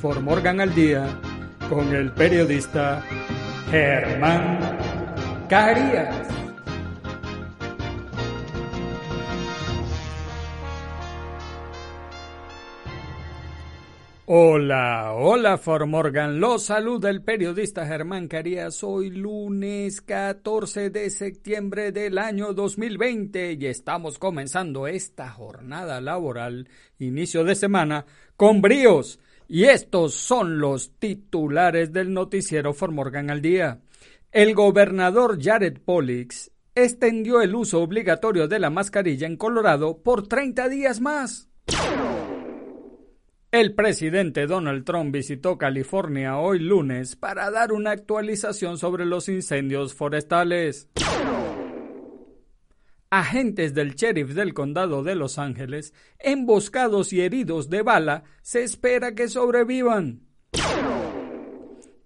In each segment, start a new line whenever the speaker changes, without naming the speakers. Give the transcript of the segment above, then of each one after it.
For Morgan al Día con el periodista Germán Carías. Hola, hola For Morgan, los saluda el periodista Germán Carías. Hoy lunes 14 de septiembre del año 2020 y estamos comenzando esta jornada laboral, inicio de semana, con bríos. Y estos son los titulares del noticiero For Morgan al día. El gobernador Jared Pollix extendió el uso obligatorio de la mascarilla en Colorado por 30 días más. El presidente Donald Trump visitó California hoy lunes para dar una actualización sobre los incendios forestales. Agentes del sheriff del condado de Los Ángeles, emboscados y heridos de bala, se espera que sobrevivan.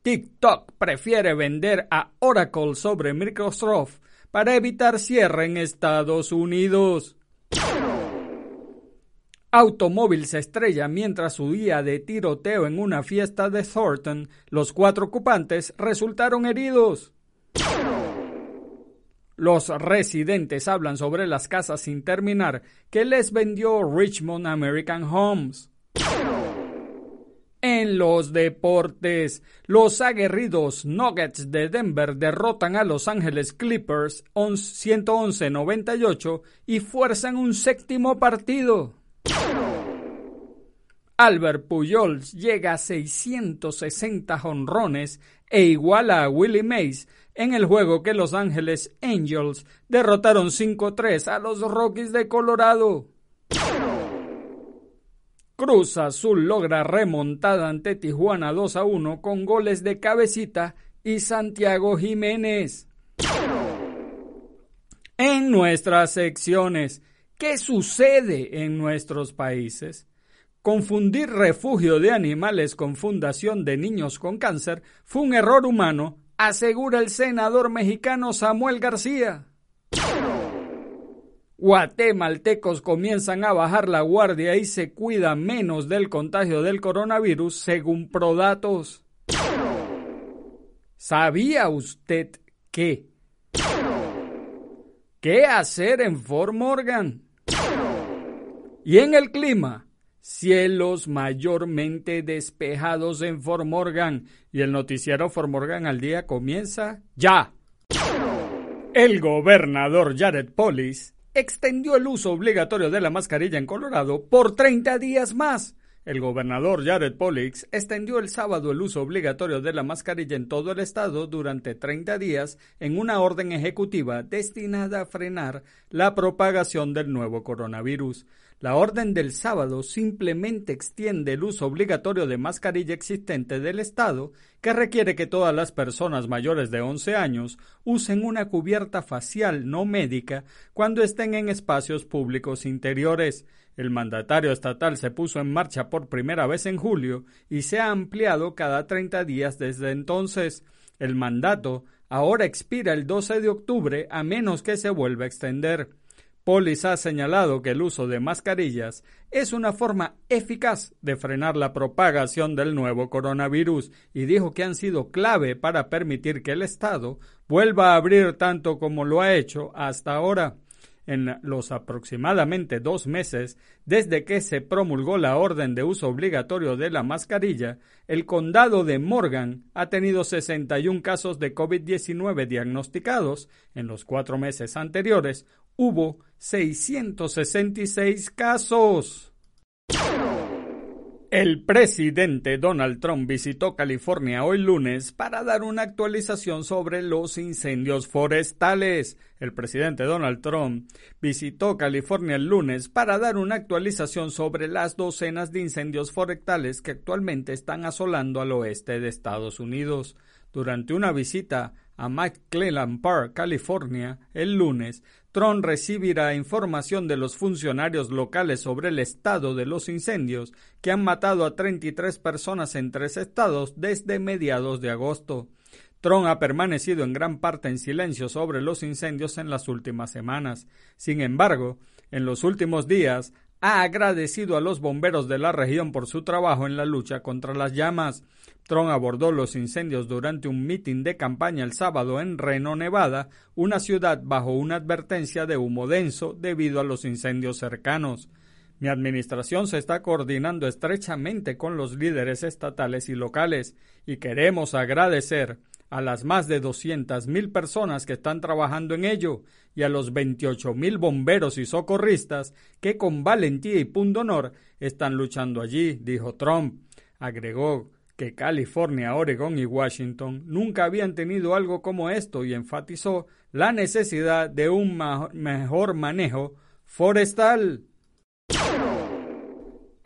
TikTok prefiere vender a Oracle sobre Microsoft para evitar cierre en Estados Unidos. Automóvil se estrella mientras huía de tiroteo en una fiesta de Thornton. Los cuatro ocupantes resultaron heridos. Los residentes hablan sobre las casas sin terminar que les vendió Richmond American Homes. En los deportes, los aguerridos Nuggets de Denver derrotan a Los Ángeles Clippers 111-98 y fuerzan un séptimo partido. Albert Pujols llega a 660 jonrones e iguala a Willie Mays en el juego que Los Ángeles Angels derrotaron 5-3 a los Rockies de Colorado. Cruz Azul logra remontada ante Tijuana 2 a 1 con goles de Cabecita y Santiago Jiménez. En nuestras secciones, ¿qué sucede en nuestros países? Confundir refugio de animales con fundación de niños con cáncer fue un error humano, asegura el senador mexicano Samuel García. Guatemaltecos comienzan a bajar la guardia y se cuidan menos del contagio del coronavirus según Prodatos. ¿Sabía usted qué? ¿Qué hacer en Fort Morgan? Y en el clima, cielos mayormente despejados en Fort Morgan y el noticiero Fort Morgan al día comienza ya. El gobernador Jared Polis extendió el uso obligatorio de la mascarilla en Colorado por 30 días más. El gobernador Jared Pollix extendió el sábado el uso obligatorio de la mascarilla en todo el estado durante 30 días en una orden ejecutiva destinada a frenar la propagación del nuevo coronavirus. La orden del sábado simplemente extiende el uso obligatorio de mascarilla existente del Estado, que requiere que todas las personas mayores de 11 años usen una cubierta facial no médica cuando estén en espacios públicos interiores. El mandatario estatal se puso en marcha por primera vez en julio y se ha ampliado cada 30 días desde entonces. El mandato ahora expira el 12 de octubre a menos que se vuelva a extender. Polis ha señalado que el uso de mascarillas es una forma eficaz de frenar la propagación del nuevo coronavirus y dijo que han sido clave para permitir que el Estado vuelva a abrir tanto como lo ha hecho hasta ahora. en los aproximadamente dos meses desde que se promulgó la orden de uso obligatorio de la mascarilla, el condado de Morgan ha tenido 61 casos de COVID-19 diagnosticados. En los cuatro meses anteriores hubo 666 casos. El presidente Donald Trump visitó California hoy lunes para dar una actualización sobre los incendios forestales. El presidente Donald Trump visitó California el lunes para dar una actualización sobre las docenas de incendios forestales que actualmente están asolando al oeste de Estados Unidos. Durante una visita a McClellan Park, California, el lunes, Trump recibirá información de los funcionarios locales sobre el estado de los incendios que han matado a 33 personas en tres estados desde mediados de agosto. Trump ha permanecido en gran parte en silencio sobre los incendios en las últimas semanas. Sin embargo, en los últimos días ha agradecido a los bomberos de la región por su trabajo en la lucha contra las llamas. Trump abordó los incendios durante un mitin de campaña el sábado en Reno, Nevada, una ciudad bajo una advertencia de humo denso debido a los incendios cercanos. Mi administración se está coordinando estrechamente con los líderes estatales y locales y queremos agradecer a las más de 200.000 personas que están trabajando en ello y a los 28.000 bomberos y socorristas que con valentía y pundonor están luchando allí, dijo Trump. Agregó que California, Oregon y Washington nunca habían tenido algo como esto y enfatizó la necesidad de un mejor manejo forestal.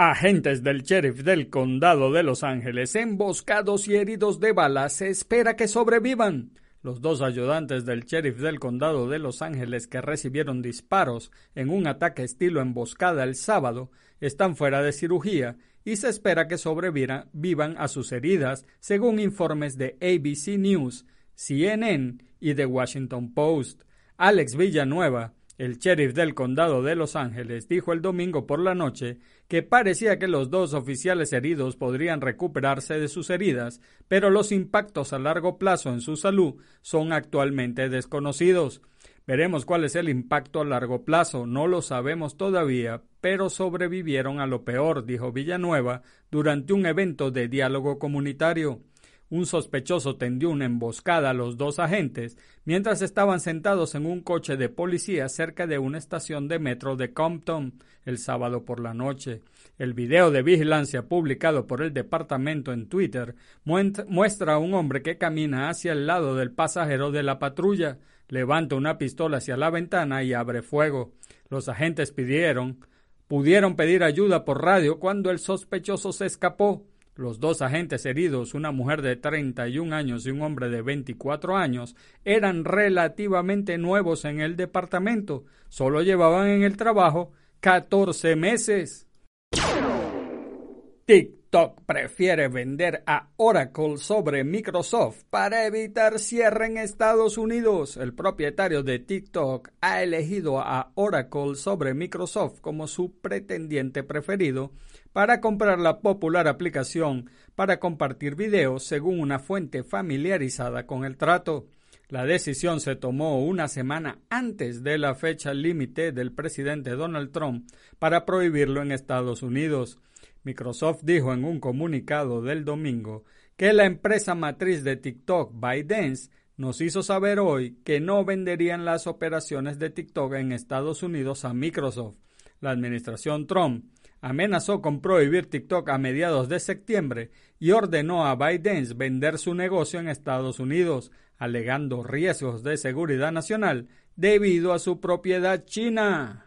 Agentes del sheriff del condado de Los Ángeles, emboscados y heridos de balas, se espera que sobrevivan. Los dos ayudantes del sheriff del condado de Los Ángeles que recibieron disparos en un ataque estilo emboscada el sábado están fuera de cirugía y se espera que sobrevivan a sus heridas, según informes de ABC News, CNN y The Washington Post. Alex Villanueva, el sheriff del condado de Los Ángeles dijo el domingo por la noche que parecía que los dos oficiales heridos podrían recuperarse de sus heridas, pero los impactos a largo plazo en su salud son actualmente desconocidos. Veremos cuál es el impacto a largo plazo, no lo sabemos todavía, pero sobrevivieron a lo peor, dijo Villanueva durante un evento de diálogo comunitario. Un sospechoso tendió una emboscada a los dos agentes mientras estaban sentados en un coche de policía cerca de una estación de metro de Compton el sábado por la noche. El video de vigilancia publicado por el departamento en Twitter muestra a un hombre que camina hacia el lado del pasajero de la patrulla, levanta una pistola hacia la ventana y abre fuego. Los agentes pidieron, pudieron pedir ayuda por radio cuando el sospechoso se escapó. Los dos agentes heridos, una mujer de 31 años y un hombre de 24 años, eran relativamente nuevos en el departamento. Solo llevaban en el trabajo 14 meses. TikTok prefiere vender a Oracle sobre Microsoft para evitar cierre en Estados Unidos. El propietario de TikTok ha elegido a Oracle sobre Microsoft como su pretendiente preferido para comprar la popular aplicación para compartir videos según una fuente familiarizada con el trato. La decisión se tomó una semana antes de la fecha límite del presidente Donald Trump para prohibirlo en Estados Unidos. Microsoft dijo en un comunicado del domingo que la empresa matriz de TikTok, ByteDance, nos hizo saber hoy que no venderían las operaciones de TikTok en Estados Unidos a Microsoft. La administración Trump amenazó con prohibir TikTok a mediados de septiembre y ordenó a ByteDance vender su negocio en Estados Unidos, alegando riesgos de seguridad nacional debido a su propiedad china.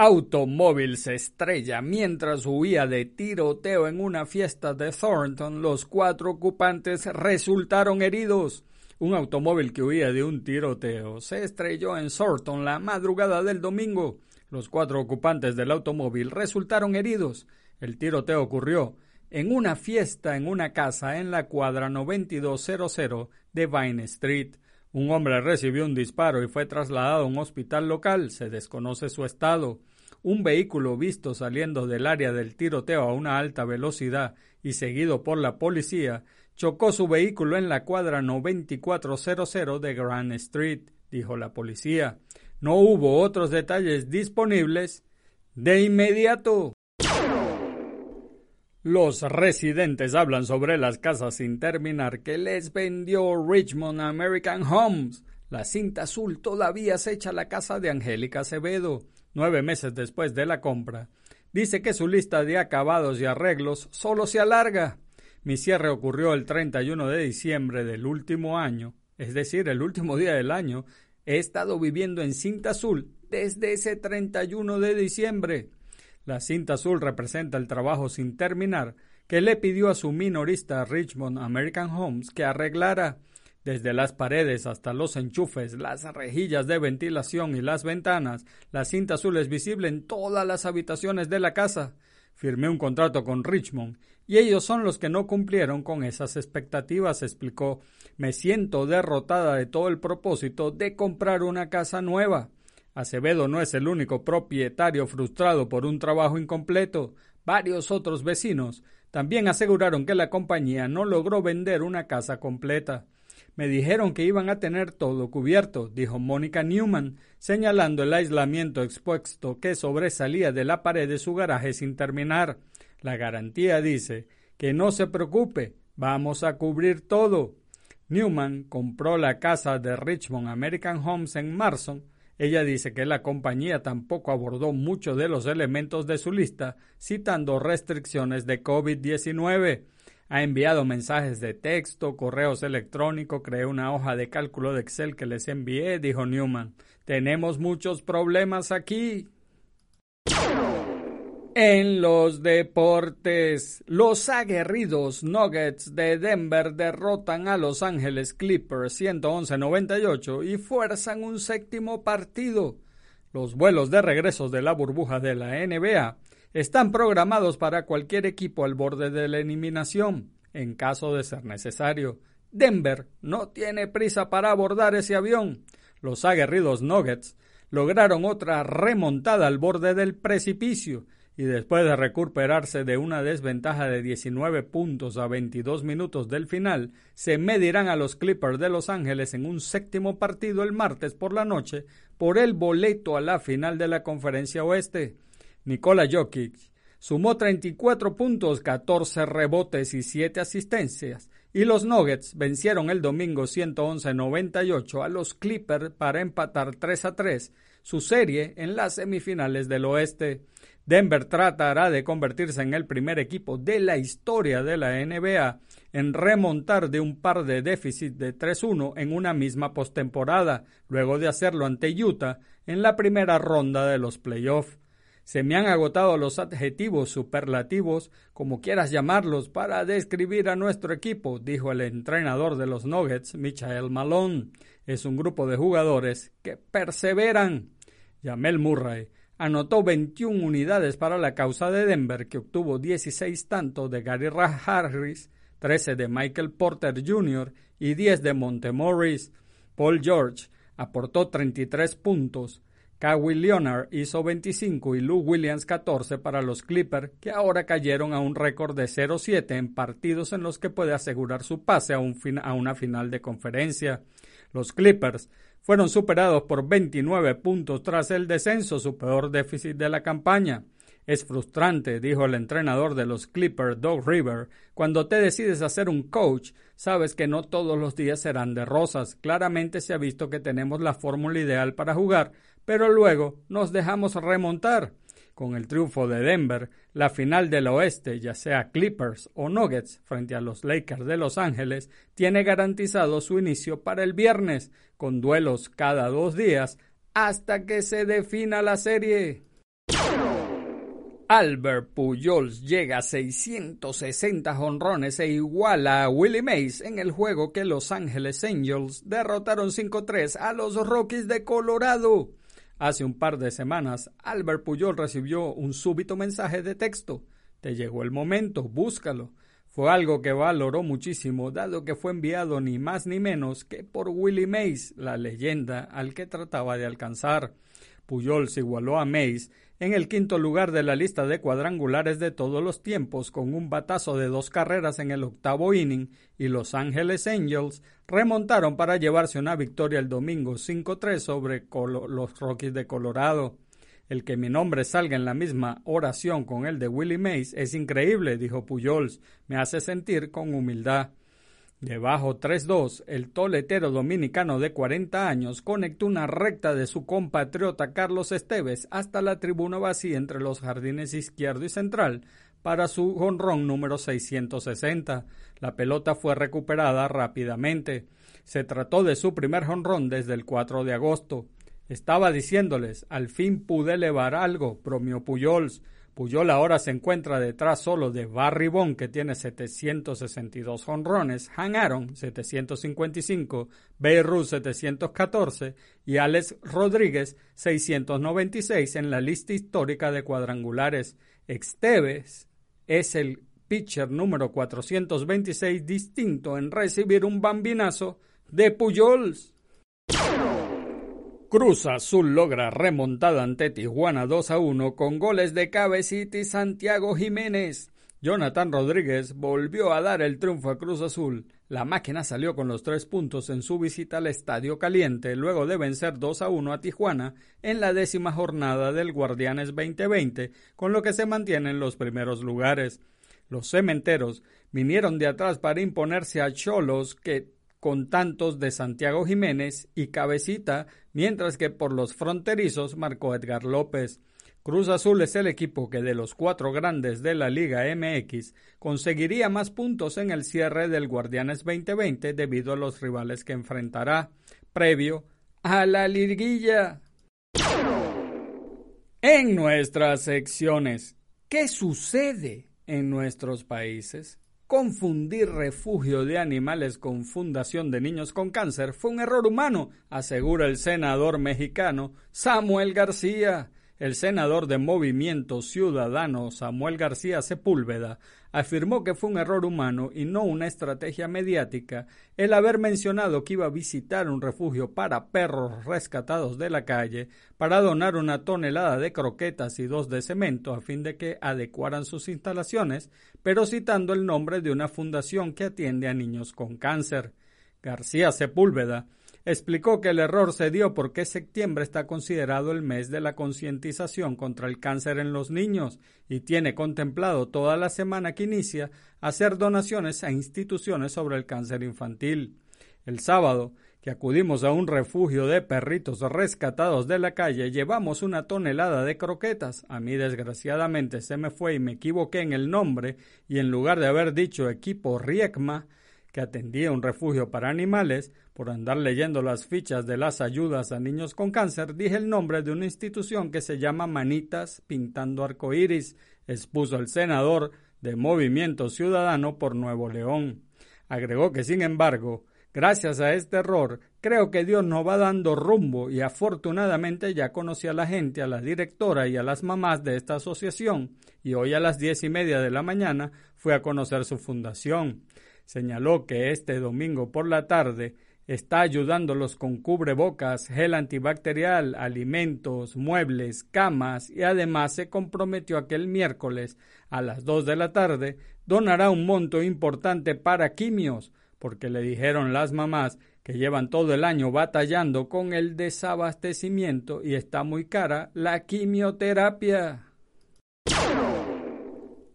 Automóvil se estrella mientras huía de tiroteo en una fiesta de Thornton. Los cuatro ocupantes resultaron heridos. Un automóvil que huía de un tiroteo se estrelló en Thornton la madrugada del domingo. Los cuatro ocupantes del automóvil resultaron heridos. El tiroteo ocurrió en una fiesta en una casa en la cuadra 9200 de Vine Street. Un hombre recibió un disparo y fue trasladado a un hospital local. Se desconoce su estado. Un vehículo visto saliendo del área del tiroteo a una alta velocidad y seguido por la policía chocó su vehículo en la cuadra 9400 de Grand Street. dijo la policía. No hubo otros detalles disponibles de inmediato. Los residentes hablan sobre las casas sin terminar que les vendió Richmond American Homes. La cinta azul todavía se echa a la casa de Angélica Acevedo, nueve meses después de la compra. Dice que su lista de acabados y arreglos solo se alarga. Mi cierre ocurrió el 31 de diciembre del último año, es decir, el último día del año. He estado viviendo en cinta azul desde ese 31 de diciembre. La cinta azul representa el trabajo sin terminar que le pidió a su minorista Richmond American Homes que arreglara desde las paredes hasta los enchufes, las rejillas de ventilación y las ventanas. La cinta azul es visible en todas las habitaciones de la casa. Firmé un contrato con Richmond y ellos son los que no cumplieron con esas expectativas, explicó. Me siento derrotada de todo el propósito de comprar una casa nueva. Acevedo no es el único propietario frustrado por un trabajo incompleto. Varios otros vecinos también aseguraron que la compañía no logró vender una casa completa. Me dijeron que iban a tener todo cubierto, dijo Mónica Newman, señalando el aislamiento expuesto que sobresalía de la pared de su garaje sin terminar. La garantía dice que no se preocupe, vamos a cubrir todo. Newman compró la casa de Richmond American Homes en marzo ella dice que la compañía tampoco abordó muchos de los elementos de su lista, citando restricciones de COVID-19. Ha enviado mensajes de texto, correos electrónicos, creé una hoja de cálculo de Excel que les envié, dijo Newman. Tenemos muchos problemas aquí. En los deportes, los aguerridos Nuggets de Denver derrotan a Los Ángeles Clippers 111-98 y fuerzan un séptimo partido. Los vuelos de regreso de la burbuja de la NBA están programados para cualquier equipo al borde de la eliminación, en caso de ser necesario. Denver no tiene prisa para abordar ese avión. Los aguerridos Nuggets lograron otra remontada al borde del precipicio y después de recuperarse de una desventaja de 19 puntos a 22 minutos del final, se medirán a los Clippers de Los Ángeles en un séptimo partido el martes por la noche por el boleto a la final de la Conferencia Oeste. Nikola Jokic sumó 34 puntos, 14 rebotes y 7 asistencias, y los Nuggets vencieron el domingo 111-98 a los Clippers para empatar 3 a 3 su serie en las semifinales del Oeste. Denver tratará de convertirse en el primer equipo de la historia de la NBA en remontar de un par de déficits de 3-1 en una misma postemporada, luego de hacerlo ante Utah en la primera ronda de los playoffs. Se me han agotado los adjetivos superlativos, como quieras llamarlos, para describir a nuestro equipo, dijo el entrenador de los Nuggets, Michael Malone. Es un grupo de jugadores que perseveran. Jamel Murray anotó 21 unidades para la causa de Denver, que obtuvo 16 tantos de Gary Harris, 13 de Michael Porter Jr. y 10 de Montemorris. Paul George aportó 33 puntos. Kawhi Leonard hizo 25 y Lou Williams 14 para los Clippers, que ahora cayeron a un récord de 0-7 en partidos en los que puede asegurar su pase a una final de conferencia. Los Clippers fueron superados por 29 puntos tras el descenso, su peor déficit de la campaña. Es frustrante, dijo el entrenador de los Clippers, Doug River. Cuando te decides a ser un coach, sabes que no todos los días serán de rosas. Claramente se ha visto que tenemos la fórmula ideal para jugar, pero luego nos dejamos remontar. Con el triunfo de Denver, la final del oeste, ya sea Clippers o Nuggets frente a los Lakers de Los Ángeles, tiene garantizado su inicio para el viernes, con duelos cada dos días hasta que se defina la serie. Albert Pujols llega a 660 honrones e iguala a Willie Mays en el juego que Los Ángeles Angels derrotaron 5-3 a los Rockies de Colorado. Hace un par de semanas, Albert Puyol recibió un súbito mensaje de texto. Te llegó el momento, búscalo. Fue algo que valoró muchísimo, dado que fue enviado ni más ni menos que por Willie Mays, la leyenda al que trataba de alcanzar. Puyol se igualó a Mays en el quinto lugar de la lista de cuadrangulares de todos los tiempos con un batazo de dos carreras en el octavo inning y Los Angeles Angels remontaron para llevarse una victoria el domingo 5-3 sobre los Rockies de Colorado. El que mi nombre salga en la misma oración con el de Willie Mays es increíble, dijo Pujols. Me hace sentir con humildad. Debajo 3-2, el toletero dominicano de 40 años conectó una recta de su compatriota Carlos Esteves hasta la tribuna vacía entre los jardines izquierdo y central para su jonrón número 660. La pelota fue recuperada rápidamente. Se trató de su primer jonrón desde el 4 de agosto. Estaba diciéndoles, al fin pude elevar algo, bromeó Puyols. Puyol ahora se encuentra detrás solo de Barry Bond, que tiene 762 honrones, Han Aaron 755, Beirut 714 y Alex Rodríguez 696 en la lista histórica de cuadrangulares. Exteves es el pitcher número 426 distinto en recibir un bambinazo de Puyols. Cruz Azul logra remontada ante Tijuana 2 a 1 con goles de Cabecita y Santiago Jiménez. Jonathan Rodríguez volvió a dar el triunfo a Cruz Azul. La máquina salió con los tres puntos en su visita al Estadio Caliente luego de vencer 2 a 1 a Tijuana en la décima jornada del Guardianes 2020, con lo que se mantiene en los primeros lugares. Los cementeros vinieron de atrás para imponerse a Cholos que con tantos de Santiago Jiménez y Cabecita, mientras que por los fronterizos marcó Edgar López. Cruz Azul es el equipo que de los cuatro grandes de la Liga MX conseguiría más puntos en el cierre del Guardianes 2020 debido a los rivales que enfrentará, previo a la liguilla. En nuestras secciones, ¿qué sucede en nuestros países? Confundir refugio de animales con fundación de niños con cáncer fue un error humano, asegura el senador mexicano Samuel García. El senador de Movimiento Ciudadano Samuel García Sepúlveda afirmó que fue un error humano y no una estrategia mediática el haber mencionado que iba a visitar un refugio para perros rescatados de la calle para donar una tonelada de croquetas y dos de cemento a fin de que adecuaran sus instalaciones, pero citando el nombre de una fundación que atiende a niños con cáncer. García Sepúlveda explicó que el error se dio porque septiembre está considerado el mes de la concientización contra el cáncer en los niños y tiene contemplado toda la semana que inicia hacer donaciones a instituciones sobre el cáncer infantil. El sábado, que acudimos a un refugio de perritos rescatados de la calle, llevamos una tonelada de croquetas. A mí desgraciadamente se me fue y me equivoqué en el nombre y en lugar de haber dicho equipo Riekma, atendía un refugio para animales, por andar leyendo las fichas de las ayudas a niños con cáncer, dije el nombre de una institución que se llama Manitas Pintando Arcoíris, expuso el senador de Movimiento Ciudadano por Nuevo León. Agregó que, sin embargo, gracias a este error, creo que Dios nos va dando rumbo y afortunadamente ya conocí a la gente, a la directora y a las mamás de esta asociación, y hoy a las diez y media de la mañana fui a conocer su fundación señaló que este domingo por la tarde está ayudándolos con cubrebocas, gel antibacterial, alimentos, muebles, camas y además se comprometió a que el miércoles a las dos de la tarde donará un monto importante para quimios, porque le dijeron las mamás que llevan todo el año batallando con el desabastecimiento y está muy cara la quimioterapia.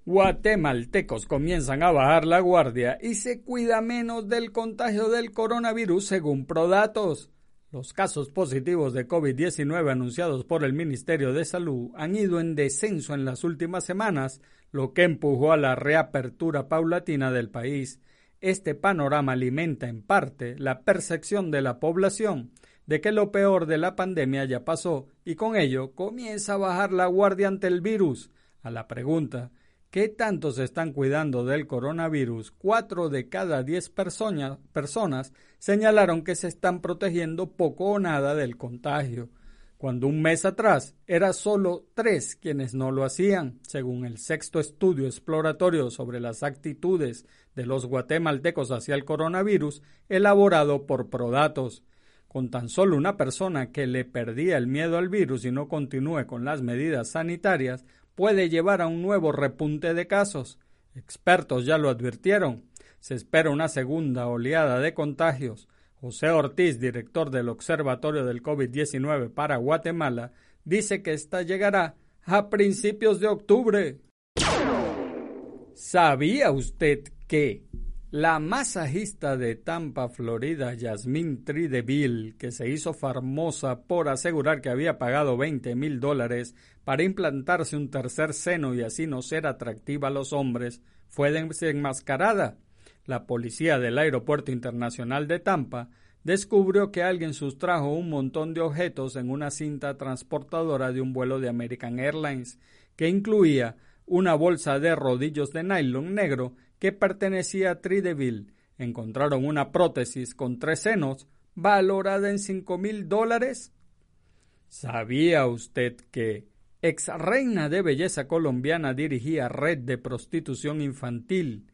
Guatemaltecos comienzan a bajar la guardia y se cuida menos del contagio del coronavirus según Prodatos. Los casos positivos de COVID-19 anunciados por el Ministerio de Salud han ido en descenso en las últimas semanas, lo que empujó a la reapertura paulatina del país. Este panorama alimenta en parte la percepción de la población de que lo peor de la pandemia ya pasó y con ello comienza a bajar la guardia ante el virus. A la pregunta ¿Qué tanto se están cuidando del coronavirus? Cuatro de cada diez personas señalaron que se están protegiendo poco o nada del contagio, cuando un mes atrás era solo tres quienes no lo hacían, según el sexto estudio exploratorio sobre las actitudes de los guatemaltecos hacia el coronavirus elaborado por Prodatos. con tan solo una persona que le perdía el miedo al virus y no continúe con las medidas sanitarias, puede llevar a un nuevo repunte de casos. Expertos ya lo advirtieron. Se espera una segunda oleada de contagios. José Ortiz, director del Observatorio del COVID-19 para Guatemala, dice que esta llegará a principios de octubre. ¿Sabía usted que la masajista de Tampa, Florida, Yasmine Trideville, que se hizo famosa por asegurar que había pagado 20 mil dólares para implantarse un tercer seno y así no ser atractiva a los hombres, fue desenmascarada? La policía del Aeropuerto Internacional de Tampa descubrió que alguien sustrajo un montón de objetos en una cinta transportadora de un vuelo de American Airlines, que incluía una bolsa de rodillos de nylon negro que pertenecía a Trideville. Encontraron una prótesis con tres senos valorada en cinco mil dólares. ¿Sabía usted que ex reina de belleza colombiana dirigía red de prostitución infantil?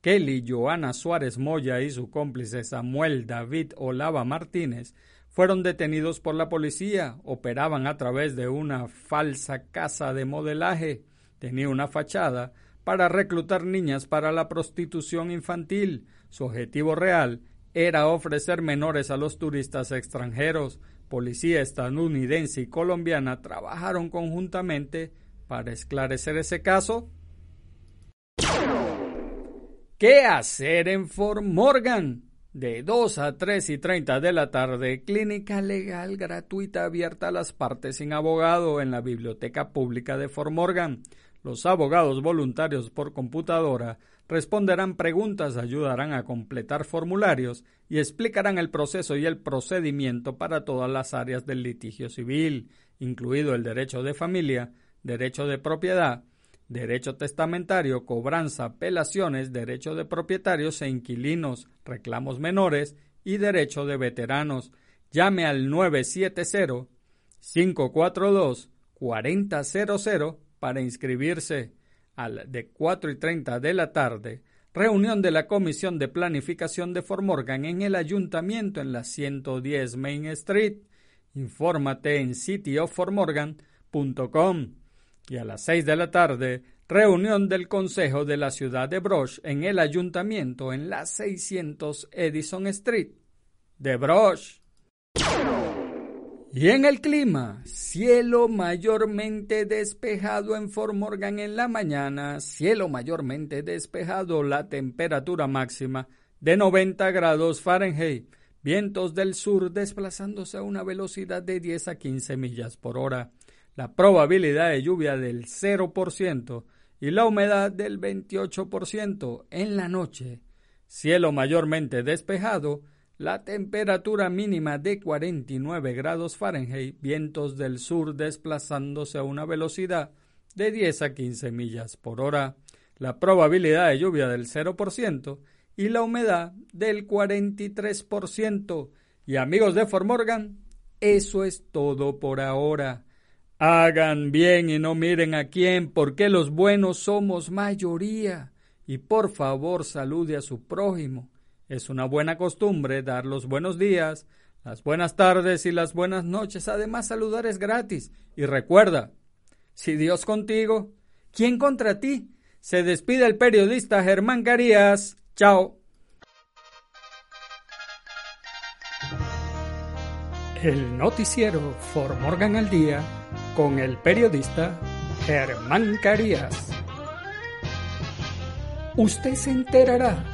Kelly Joana Suárez Moya y su cómplice Samuel David Olava Martínez fueron detenidos por la policía. Operaban a través de una falsa casa de modelaje. Tenía una fachada para reclutar niñas para la prostitución infantil. Su objetivo real era ofrecer menores a los turistas extranjeros. Policía estadounidense y colombiana trabajaron conjuntamente para esclarecer ese caso. ¿Qué hacer en Fort Morgan? De 2 a 3 y 30 de la tarde, clínica legal gratuita abierta a las partes sin abogado en la Biblioteca Pública de Fort Morgan. Los abogados voluntarios por computadora responderán preguntas, ayudarán a completar formularios y explicarán el proceso y el procedimiento para todas las áreas del litigio civil, incluido el derecho de familia, derecho de propiedad, derecho testamentario, cobranza, apelaciones, derecho de propietarios e inquilinos, reclamos menores y derecho de veteranos. Llame al 970 542 4000 para inscribirse al de 4 y 30 de la tarde, reunión de la Comisión de Planificación de Formorgan en el Ayuntamiento en la 110 Main Street. Infórmate en cityoformorgan.com. Y a las 6 de la tarde, reunión del Consejo de la Ciudad de Broch en el Ayuntamiento en la 600 Edison Street de Broch. Y en el clima, cielo mayormente despejado en Fort Morgan en la mañana, cielo mayormente despejado, la temperatura máxima de 90 grados Fahrenheit, vientos del sur desplazándose a una velocidad de 10 a 15 millas por hora, la probabilidad de lluvia del 0% y la humedad del 28% en la noche, cielo mayormente despejado, la temperatura mínima de 49 grados Fahrenheit, vientos del sur desplazándose a una velocidad de 10 a 15 millas por hora, la probabilidad de lluvia del 0% y la humedad del 43%. Y amigos de Formorgan, eso es todo por ahora. Hagan bien y no miren a quién, porque los buenos somos mayoría. Y por favor salude a su prójimo es una buena costumbre dar los buenos días, las buenas tardes y las buenas noches. Además, saludar es gratis. Y recuerda, si Dios contigo, ¿quién contra ti? Se despide el periodista Germán Carías. Chao. El noticiero For Morgan al Día con el periodista Germán Carías. Usted se enterará